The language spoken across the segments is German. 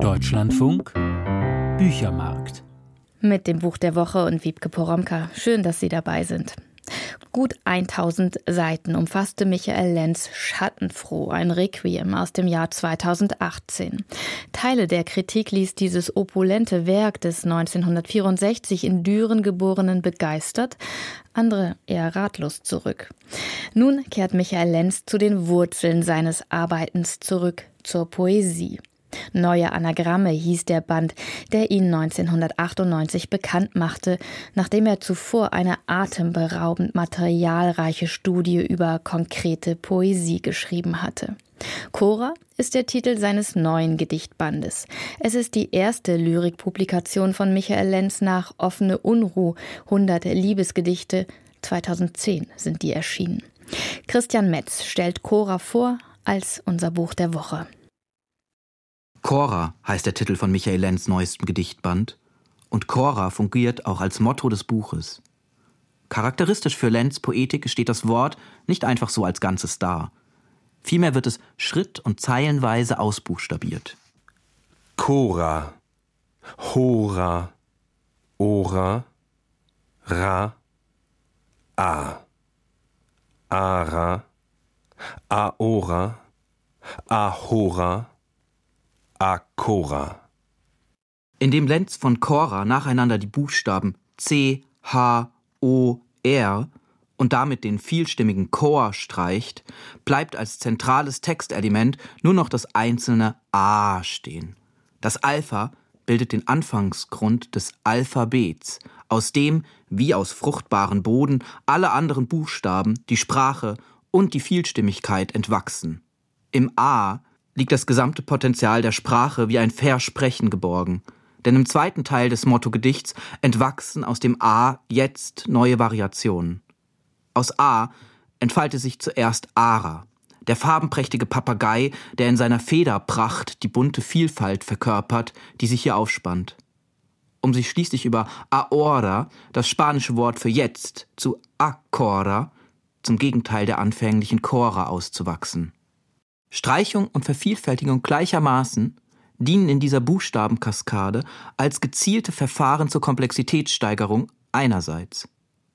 Deutschlandfunk Büchermarkt. Mit dem Buch der Woche und Wiebke Poromka. Schön, dass Sie dabei sind. Gut 1000 Seiten umfasste Michael Lenz Schattenfroh, ein Requiem aus dem Jahr 2018. Teile der Kritik ließ dieses opulente Werk des 1964 in Düren geborenen begeistert, andere eher ratlos zurück. Nun kehrt Michael Lenz zu den Wurzeln seines Arbeitens zurück, zur Poesie. Neue Anagramme hieß der Band, der ihn 1998 bekannt machte, nachdem er zuvor eine atemberaubend materialreiche Studie über konkrete Poesie geschrieben hatte. Cora ist der Titel seines neuen Gedichtbandes. Es ist die erste Lyrikpublikation von Michael Lenz nach Offene Unruh, 100 Liebesgedichte. 2010 sind die erschienen. Christian Metz stellt Cora vor als unser Buch der Woche. Cora heißt der Titel von Michael Lenz neuestem Gedichtband. Und Cora fungiert auch als Motto des Buches. Charakteristisch für Lenz Poetik steht das Wort nicht einfach so als Ganzes da. Vielmehr wird es schritt- und zeilenweise ausbuchstabiert. Cora, Hora, Ora, Ra, A, Ara, Aora, Ahora, Akora. Indem Lenz von Cora nacheinander die Buchstaben C, H, O, R und damit den vielstimmigen Chor streicht, bleibt als zentrales Textelement nur noch das einzelne A stehen. Das Alpha bildet den Anfangsgrund des Alphabets, aus dem, wie aus fruchtbaren Boden, alle anderen Buchstaben, die Sprache und die Vielstimmigkeit entwachsen. Im A liegt das gesamte Potenzial der Sprache wie ein Versprechen geborgen. Denn im zweiten Teil des Motto-Gedichts entwachsen aus dem A jetzt neue Variationen. Aus A entfalte sich zuerst Ara, der farbenprächtige Papagei, der in seiner Federpracht die bunte Vielfalt verkörpert, die sich hier aufspannt. Um sich schließlich über Aora, das spanische Wort für jetzt, zu Acora, zum Gegenteil der anfänglichen Chora auszuwachsen. Streichung und Vervielfältigung gleichermaßen dienen in dieser Buchstabenkaskade als gezielte Verfahren zur Komplexitätssteigerung einerseits,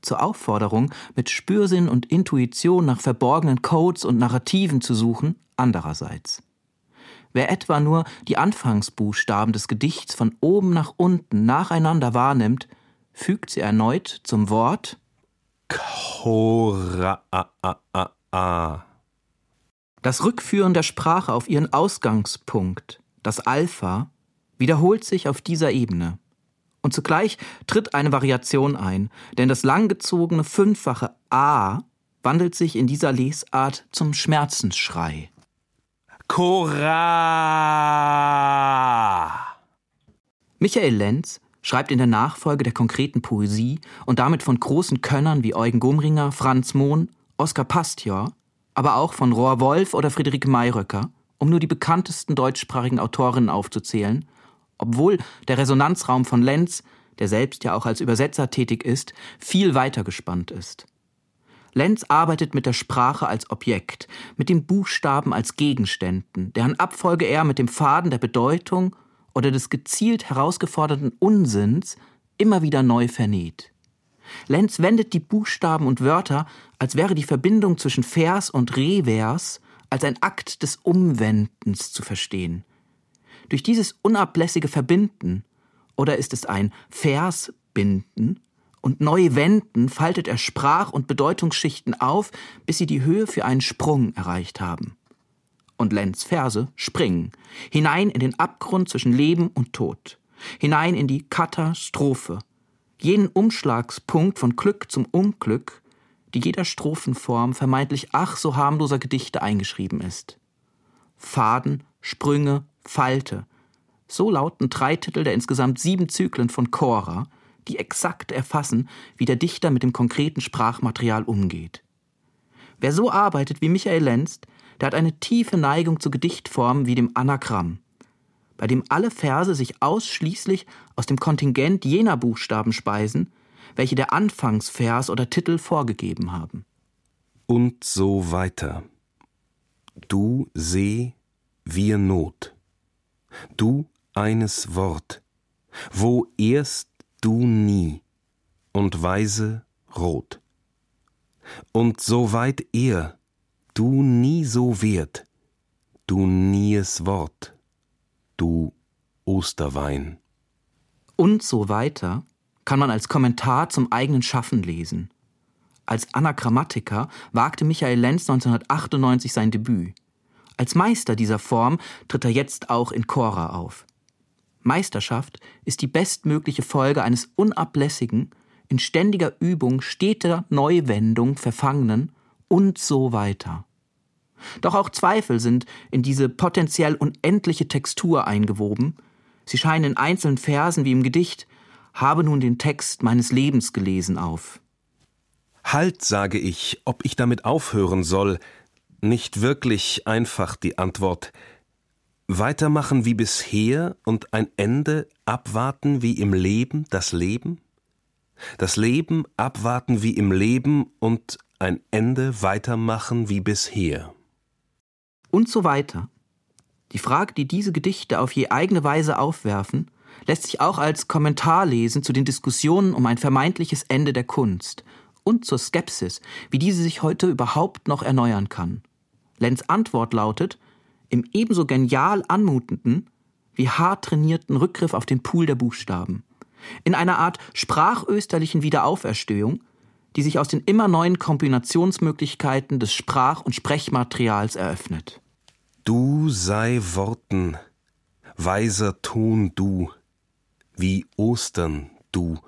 zur Aufforderung, mit Spürsinn und Intuition nach verborgenen Codes und Narrativen zu suchen, andererseits. Wer etwa nur die Anfangsbuchstaben des Gedichts von oben nach unten nacheinander wahrnimmt, fügt sie erneut zum Wort Cora. Das Rückführen der Sprache auf ihren Ausgangspunkt, das Alpha, wiederholt sich auf dieser Ebene. Und zugleich tritt eine Variation ein, denn das langgezogene fünffache A wandelt sich in dieser Lesart zum Schmerzensschrei. Cora! Michael Lenz schreibt in der Nachfolge der konkreten Poesie und damit von großen Könnern wie Eugen Gumringer, Franz Mohn, Oskar Pastior aber auch von Rohr Wolf oder Friederike Mayröcker, um nur die bekanntesten deutschsprachigen Autorinnen aufzuzählen, obwohl der Resonanzraum von Lenz, der selbst ja auch als Übersetzer tätig ist, viel weiter gespannt ist. Lenz arbeitet mit der Sprache als Objekt, mit den Buchstaben als Gegenständen, deren Abfolge er mit dem Faden der Bedeutung oder des gezielt herausgeforderten Unsinns immer wieder neu vernäht. Lenz wendet die Buchstaben und Wörter, als wäre die Verbindung zwischen Vers und Revers als ein Akt des Umwendens zu verstehen. Durch dieses unablässige Verbinden, oder ist es ein Versbinden, und neu wenden faltet er Sprach- und Bedeutungsschichten auf, bis sie die Höhe für einen Sprung erreicht haben. Und Lenz Verse springen hinein in den Abgrund zwischen Leben und Tod, hinein in die Katastrophe, jenen Umschlagspunkt von Glück zum Unglück, die jeder Strophenform vermeintlich ach so harmloser Gedichte eingeschrieben ist. Faden, Sprünge, Falte. So lauten drei Titel der insgesamt sieben Zyklen von Cora, die exakt erfassen, wie der Dichter mit dem konkreten Sprachmaterial umgeht. Wer so arbeitet wie Michael Lenz, der hat eine tiefe Neigung zu Gedichtformen wie dem Anagramm bei dem alle Verse sich ausschließlich aus dem Kontingent jener Buchstaben speisen, welche der Anfangsvers oder Titel vorgegeben haben. Und so weiter. Du seh, wir Not. Du eines Wort, wo erst du nie und weise rot. Und soweit er, du nie so wert, du nies Wort, du Osterwein. Und so weiter kann man als Kommentar zum eigenen Schaffen lesen. Als Anagrammatiker wagte Michael Lenz 1998 sein Debüt. Als Meister dieser Form tritt er jetzt auch in Chora auf. Meisterschaft ist die bestmögliche Folge eines unablässigen, in ständiger Übung steter Neuwendung verfangenen und so weiter. Doch auch Zweifel sind in diese potenziell unendliche Textur eingewoben. Sie scheinen in einzelnen Versen wie im Gedicht habe nun den Text meines Lebens gelesen auf. Halt, sage ich, ob ich damit aufhören soll, nicht wirklich einfach die Antwort. Weitermachen wie bisher und ein Ende abwarten wie im Leben das Leben? Das Leben abwarten wie im Leben und ein Ende weitermachen wie bisher. Und so weiter. Die Frage, die diese Gedichte auf je eigene Weise aufwerfen, lässt sich auch als Kommentar lesen zu den Diskussionen um ein vermeintliches Ende der Kunst und zur Skepsis, wie diese sich heute überhaupt noch erneuern kann. Lenz Antwort lautet, im ebenso genial anmutenden wie hart trainierten Rückgriff auf den Pool der Buchstaben. In einer Art sprachösterlichen Wiederauferstehung, die sich aus den immer neuen Kombinationsmöglichkeiten des Sprach- und Sprechmaterials eröffnet. Sei Worten, weiser Ton du, wie Ostern du,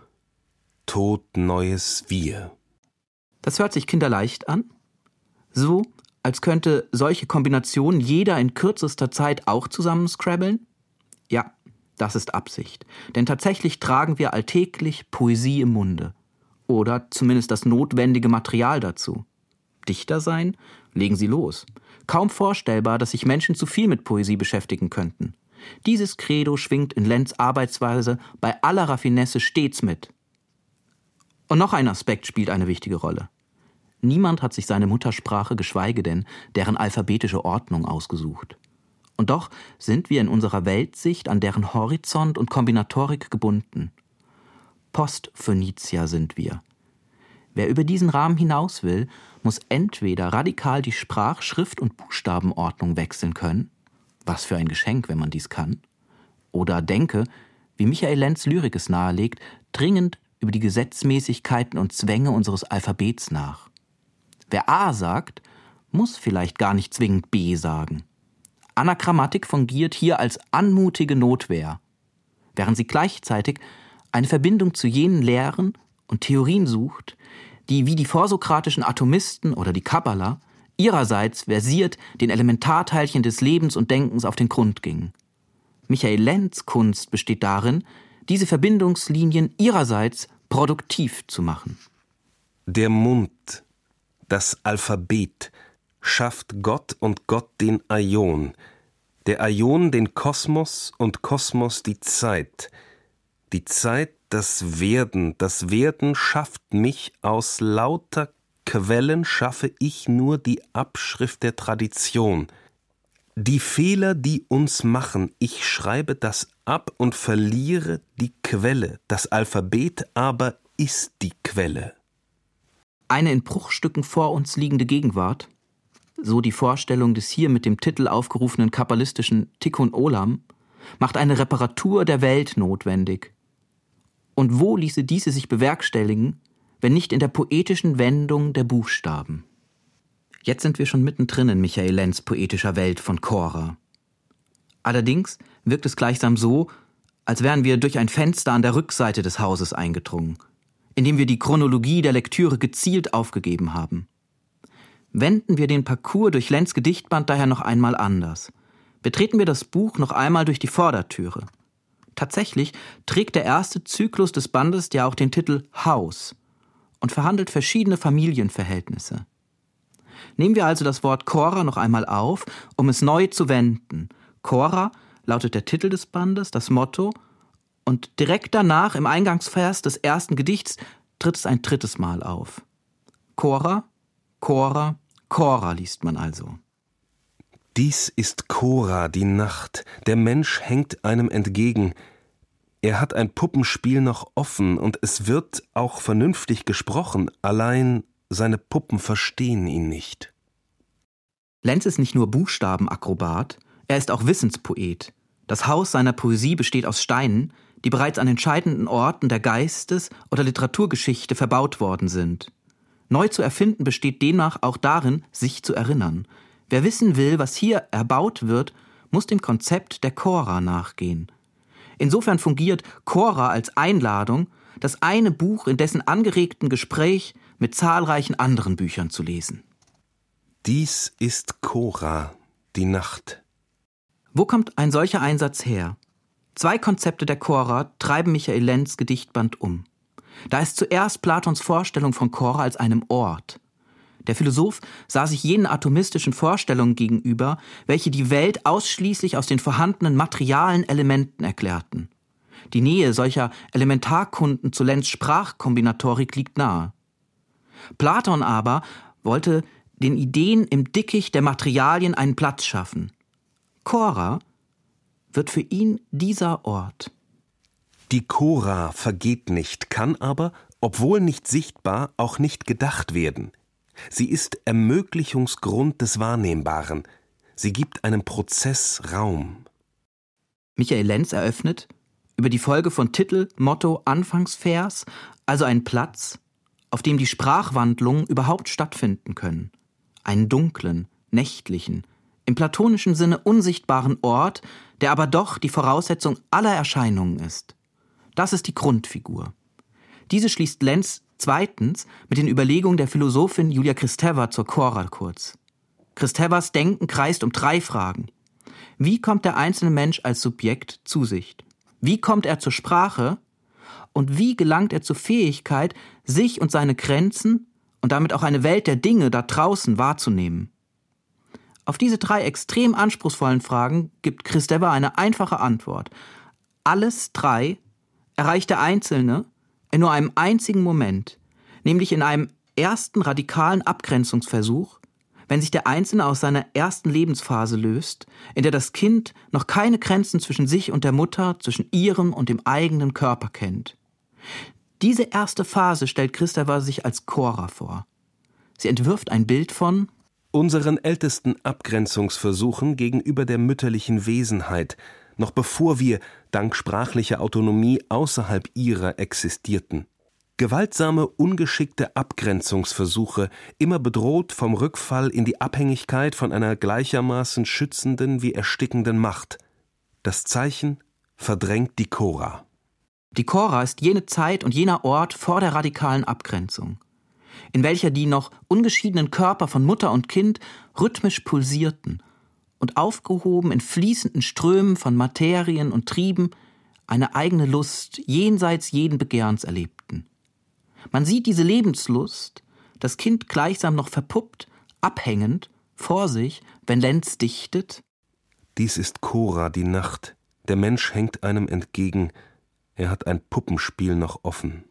Tod neues Wir. Das hört sich kinderleicht an. So, als könnte solche Kombinationen jeder in kürzester Zeit auch zusammenscrabbeln? Ja, das ist Absicht. Denn tatsächlich tragen wir alltäglich Poesie im Munde. Oder zumindest das notwendige Material dazu. Dichter sein? Legen Sie los. Kaum vorstellbar, dass sich Menschen zu viel mit Poesie beschäftigen könnten. Dieses Credo schwingt in Lenz Arbeitsweise bei aller Raffinesse stets mit. Und noch ein Aspekt spielt eine wichtige Rolle. Niemand hat sich seine Muttersprache, geschweige denn deren alphabetische Ordnung ausgesucht. Und doch sind wir in unserer Weltsicht an deren Horizont und Kombinatorik gebunden. Postphönizier sind wir. Wer über diesen Rahmen hinaus will, muss entweder radikal die Sprach-, Schrift- und Buchstabenordnung wechseln können, was für ein Geschenk, wenn man dies kann, oder denke, wie Michael Lenz Lyrik es nahelegt, dringend über die Gesetzmäßigkeiten und Zwänge unseres Alphabets nach. Wer A sagt, muss vielleicht gar nicht zwingend B sagen. Anagrammatik fungiert hier als anmutige Notwehr, während sie gleichzeitig eine Verbindung zu jenen Lehren und Theorien sucht, die wie die vorsokratischen Atomisten oder die Kabbala ihrerseits versiert den Elementarteilchen des Lebens und Denkens auf den Grund gingen. Michael Lenz Kunst besteht darin, diese Verbindungslinien ihrerseits produktiv zu machen. Der Mund das Alphabet, schafft Gott und Gott den Aion, der Aion den Kosmos und Kosmos die Zeit, die Zeit das Werden, das Werden schafft mich aus lauter Quellen schaffe ich nur die Abschrift der Tradition. Die Fehler, die uns machen, ich schreibe das ab und verliere die Quelle, das Alphabet aber ist die Quelle eine in Bruchstücken vor uns liegende Gegenwart, so die Vorstellung des hier mit dem Titel aufgerufenen kabbalistischen Tikkun Olam, macht eine Reparatur der Welt notwendig. Und wo ließe diese sich bewerkstelligen, wenn nicht in der poetischen Wendung der Buchstaben? Jetzt sind wir schon mittendrin in Michael Lenz poetischer Welt von Cora. Allerdings wirkt es gleichsam so, als wären wir durch ein Fenster an der Rückseite des Hauses eingedrungen – indem wir die Chronologie der Lektüre gezielt aufgegeben haben. Wenden wir den Parcours durch Lenz Gedichtband daher noch einmal anders. Betreten wir das Buch noch einmal durch die Vordertüre. Tatsächlich trägt der erste Zyklus des Bandes ja auch den Titel Haus und verhandelt verschiedene Familienverhältnisse. Nehmen wir also das Wort Cora noch einmal auf, um es neu zu wenden. Cora lautet der Titel des Bandes, das Motto und direkt danach, im Eingangsvers des ersten Gedichts, tritt es ein drittes Mal auf. Cora, Cora, Cora liest man also. Dies ist Cora, die Nacht, der Mensch hängt einem entgegen. Er hat ein Puppenspiel noch offen, und es wird auch vernünftig gesprochen, allein seine Puppen verstehen ihn nicht. Lenz ist nicht nur Buchstabenakrobat, er ist auch Wissenspoet. Das Haus seiner Poesie besteht aus Steinen, die bereits an entscheidenden Orten der Geistes- oder Literaturgeschichte verbaut worden sind. Neu zu erfinden besteht demnach auch darin, sich zu erinnern. Wer wissen will, was hier erbaut wird, muss dem Konzept der Chora nachgehen. Insofern fungiert Chora als Einladung, das eine Buch in dessen angeregten Gespräch mit zahlreichen anderen Büchern zu lesen. Dies ist Chora, die Nacht. Wo kommt ein solcher Einsatz her? Zwei Konzepte der Chora treiben Michael Lenz Gedichtband um. Da ist zuerst Platons Vorstellung von Chora als einem Ort. Der Philosoph sah sich jenen atomistischen Vorstellungen gegenüber, welche die Welt ausschließlich aus den vorhandenen materialen Elementen erklärten. Die Nähe solcher Elementarkunden zu Lenz Sprachkombinatorik liegt nahe. Platon aber wollte den Ideen im Dickicht der Materialien einen Platz schaffen. Chora wird für ihn dieser Ort. Die Chora vergeht nicht, kann aber, obwohl nicht sichtbar, auch nicht gedacht werden. Sie ist Ermöglichungsgrund des Wahrnehmbaren. Sie gibt einem Prozess Raum. Michael Lenz eröffnet über die Folge von Titel, Motto, Anfangsvers, also einen Platz, auf dem die Sprachwandlungen überhaupt stattfinden können. Einen dunklen, nächtlichen, im platonischen Sinne unsichtbaren Ort, der aber doch die Voraussetzung aller Erscheinungen ist. Das ist die Grundfigur. Diese schließt Lenz zweitens mit den Überlegungen der Philosophin Julia Kristeva zur Chora kurz. Kristevas Denken kreist um drei Fragen. Wie kommt der einzelne Mensch als Subjekt zu sich? Wie kommt er zur Sprache? Und wie gelangt er zur Fähigkeit, sich und seine Grenzen und damit auch eine Welt der Dinge da draußen wahrzunehmen? Auf diese drei extrem anspruchsvollen Fragen gibt Kristeva eine einfache Antwort. Alles drei erreicht der Einzelne in nur einem einzigen Moment, nämlich in einem ersten radikalen Abgrenzungsversuch, wenn sich der Einzelne aus seiner ersten Lebensphase löst, in der das Kind noch keine Grenzen zwischen sich und der Mutter, zwischen ihrem und dem eigenen Körper kennt. Diese erste Phase stellt Christopher sich als Cora vor. Sie entwirft ein Bild von unseren ältesten Abgrenzungsversuchen gegenüber der mütterlichen Wesenheit, noch bevor wir, dank sprachlicher Autonomie, außerhalb ihrer existierten. Gewaltsame, ungeschickte Abgrenzungsversuche, immer bedroht vom Rückfall in die Abhängigkeit von einer gleichermaßen schützenden wie erstickenden Macht. Das Zeichen verdrängt die Chora. Die Chora ist jene Zeit und jener Ort vor der radikalen Abgrenzung, in welcher die noch ungeschiedenen Körper von Mutter und Kind rhythmisch pulsierten und aufgehoben in fließenden Strömen von Materien und Trieben eine eigene Lust jenseits jeden Begehrens erlebten. Man sieht diese Lebenslust, das Kind gleichsam noch verpuppt, abhängend, vor sich, wenn Lenz dichtet. Dies ist Cora, die Nacht. Der Mensch hängt einem entgegen. Er hat ein Puppenspiel noch offen.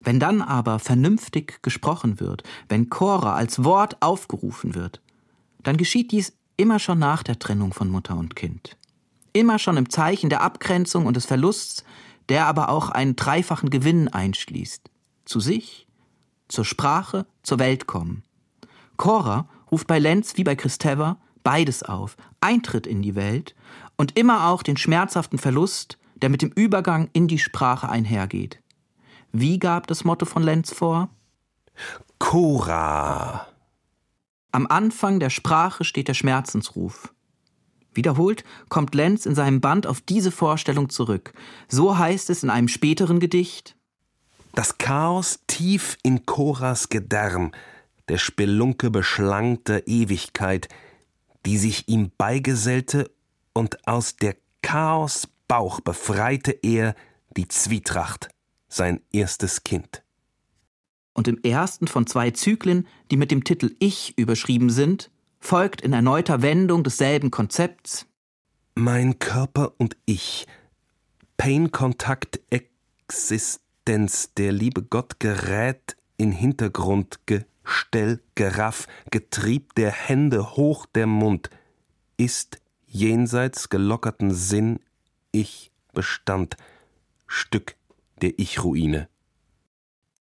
Wenn dann aber vernünftig gesprochen wird, wenn Cora als Wort aufgerufen wird, dann geschieht dies immer schon nach der Trennung von Mutter und Kind. Immer schon im Zeichen der Abgrenzung und des Verlusts, der aber auch einen dreifachen Gewinn einschließt. Zu sich, zur Sprache, zur Welt kommen. Cora ruft bei Lenz wie bei Christeva beides auf, Eintritt in die Welt und immer auch den schmerzhaften Verlust, der mit dem Übergang in die Sprache einhergeht. Wie gab das Motto von Lenz vor? Cora. Am Anfang der Sprache steht der Schmerzensruf. Wiederholt kommt Lenz in seinem Band auf diese Vorstellung zurück. So heißt es in einem späteren Gedicht. Das Chaos tief in Choras Gedärm, der Spelunke beschlangter Ewigkeit, die sich ihm beigesellte und aus der Chaos Bauch befreite er die Zwietracht, sein erstes Kind. Und im ersten von zwei Zyklen, die mit dem Titel Ich überschrieben sind, folgt in erneuter Wendung desselben Konzepts Mein Körper und ich, Pain-Kontakt, Existenz, der liebe Gott gerät in Hintergrund Stell, Geraff, Getrieb der Hände hoch der Mund, ist jenseits gelockerten Sinn Ich Bestand, Stück der Ich-Ruine.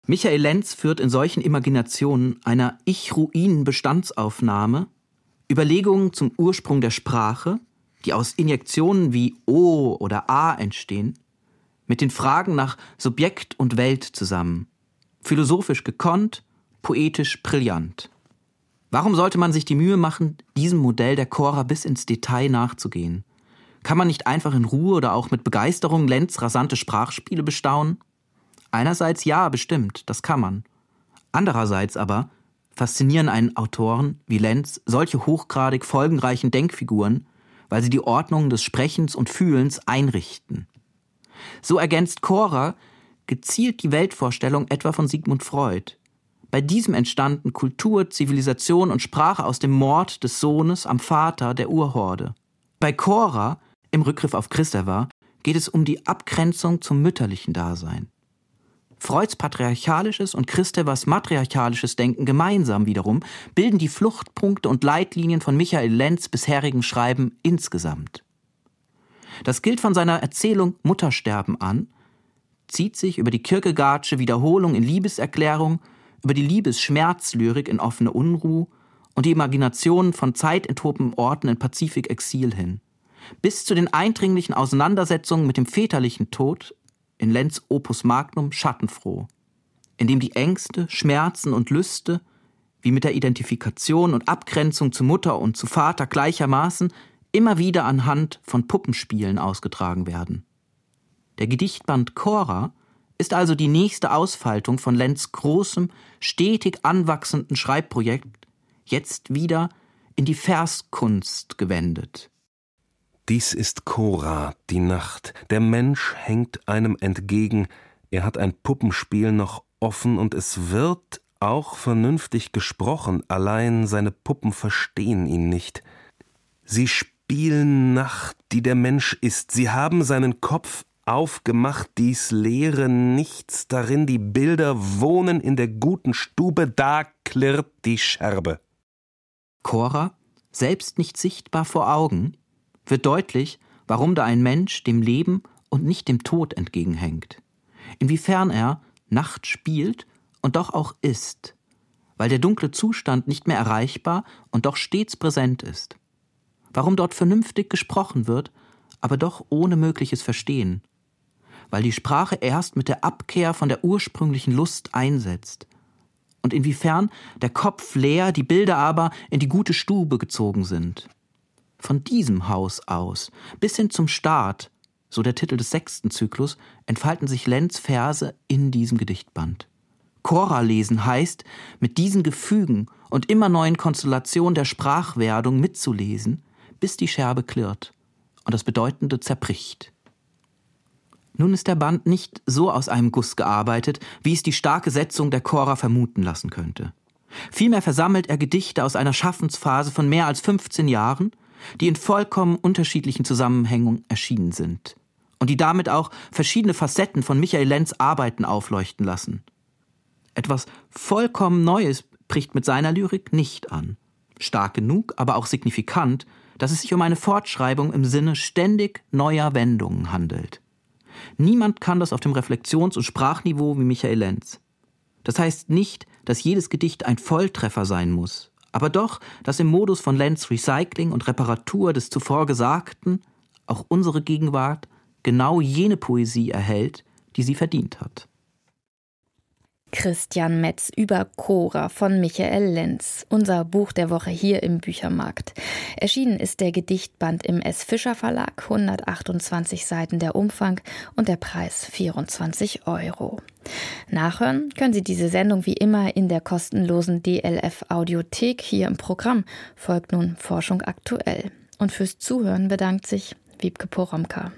Michael Lenz führt in solchen Imaginationen einer Ich-Ruinen-Bestandsaufnahme Überlegungen zum Ursprung der Sprache, die aus Injektionen wie O oder A entstehen, mit den Fragen nach Subjekt und Welt zusammen. Philosophisch gekonnt, poetisch brillant. Warum sollte man sich die Mühe machen, diesem Modell der Chora bis ins Detail nachzugehen? Kann man nicht einfach in Ruhe oder auch mit Begeisterung Lenz rasante Sprachspiele bestaunen? Einerseits ja, bestimmt, das kann man. Andererseits aber faszinieren einen Autoren wie Lenz solche hochgradig folgenreichen Denkfiguren, weil sie die Ordnung des Sprechens und Fühlens einrichten. So ergänzt Cora gezielt die Weltvorstellung etwa von Sigmund Freud. Bei diesem entstanden Kultur, Zivilisation und Sprache aus dem Mord des Sohnes am Vater der Urhorde. Bei Cora, im Rückgriff auf Christeva, geht es um die Abgrenzung zum mütterlichen Dasein. Freuds patriarchalisches und Christevers matriarchalisches Denken gemeinsam wiederum bilden die Fluchtpunkte und Leitlinien von Michael Lenz bisherigen Schreiben insgesamt. Das gilt von seiner Erzählung Muttersterben an, zieht sich über die Kierkegaardsche Wiederholung in Liebeserklärung, über die Liebesschmerzlyrik in offene Unruh und die Imagination von zeitenthopenen Orten in Pazifik-Exil hin, bis zu den eindringlichen Auseinandersetzungen mit dem väterlichen Tod in Lenz Opus Magnum Schattenfroh, in dem die Ängste, Schmerzen und Lüste, wie mit der Identifikation und Abgrenzung zu Mutter und zu Vater gleichermaßen, immer wieder anhand von Puppenspielen ausgetragen werden. Der Gedichtband Cora ist also die nächste Ausfaltung von Lenz großem, stetig anwachsenden Schreibprojekt, jetzt wieder in die Verskunst gewendet. Dies ist Cora, die Nacht. Der Mensch hängt einem entgegen. Er hat ein Puppenspiel noch offen und es wird auch vernünftig gesprochen, allein seine Puppen verstehen ihn nicht. Sie spielen Nacht, die der Mensch ist. Sie haben seinen Kopf aufgemacht, dies leere Nichts darin, die Bilder wohnen in der guten Stube, da klirrt die Scherbe. Cora, selbst nicht sichtbar vor Augen, wird deutlich, warum da ein Mensch dem Leben und nicht dem Tod entgegenhängt. Inwiefern er Nacht spielt und doch auch ist, weil der dunkle Zustand nicht mehr erreichbar und doch stets präsent ist. Warum dort vernünftig gesprochen wird, aber doch ohne mögliches Verstehen. Weil die Sprache erst mit der Abkehr von der ursprünglichen Lust einsetzt. Und inwiefern der Kopf leer, die Bilder aber in die gute Stube gezogen sind. Von diesem Haus aus bis hin zum Start, so der Titel des sechsten Zyklus, entfalten sich Lenz Verse in diesem Gedichtband. Chora lesen heißt, mit diesen Gefügen und immer neuen Konstellationen der Sprachwerdung mitzulesen, bis die Scherbe klirrt und das Bedeutende zerbricht. Nun ist der Band nicht so aus einem Guss gearbeitet, wie es die starke Setzung der Chora vermuten lassen könnte. Vielmehr versammelt er Gedichte aus einer Schaffensphase von mehr als 15 Jahren die in vollkommen unterschiedlichen Zusammenhängen erschienen sind und die damit auch verschiedene Facetten von Michael Lenz Arbeiten aufleuchten lassen. Etwas vollkommen Neues bricht mit seiner Lyrik nicht an. Stark genug, aber auch signifikant, dass es sich um eine Fortschreibung im Sinne ständig neuer Wendungen handelt. Niemand kann das auf dem Reflexions- und Sprachniveau wie Michael Lenz. Das heißt nicht, dass jedes Gedicht ein Volltreffer sein muss aber doch, dass im Modus von Lenz Recycling und Reparatur des zuvor Gesagten auch unsere Gegenwart genau jene Poesie erhält, die sie verdient hat. Christian Metz über Cora von Michael Lenz, unser Buch der Woche hier im Büchermarkt. Erschienen ist der Gedichtband im S. Fischer Verlag, 128 Seiten der Umfang und der Preis 24 Euro. Nachhören können Sie diese Sendung wie immer in der kostenlosen DLF Audiothek hier im Programm. Folgt nun Forschung aktuell. Und fürs Zuhören bedankt sich Wiebke Poromka.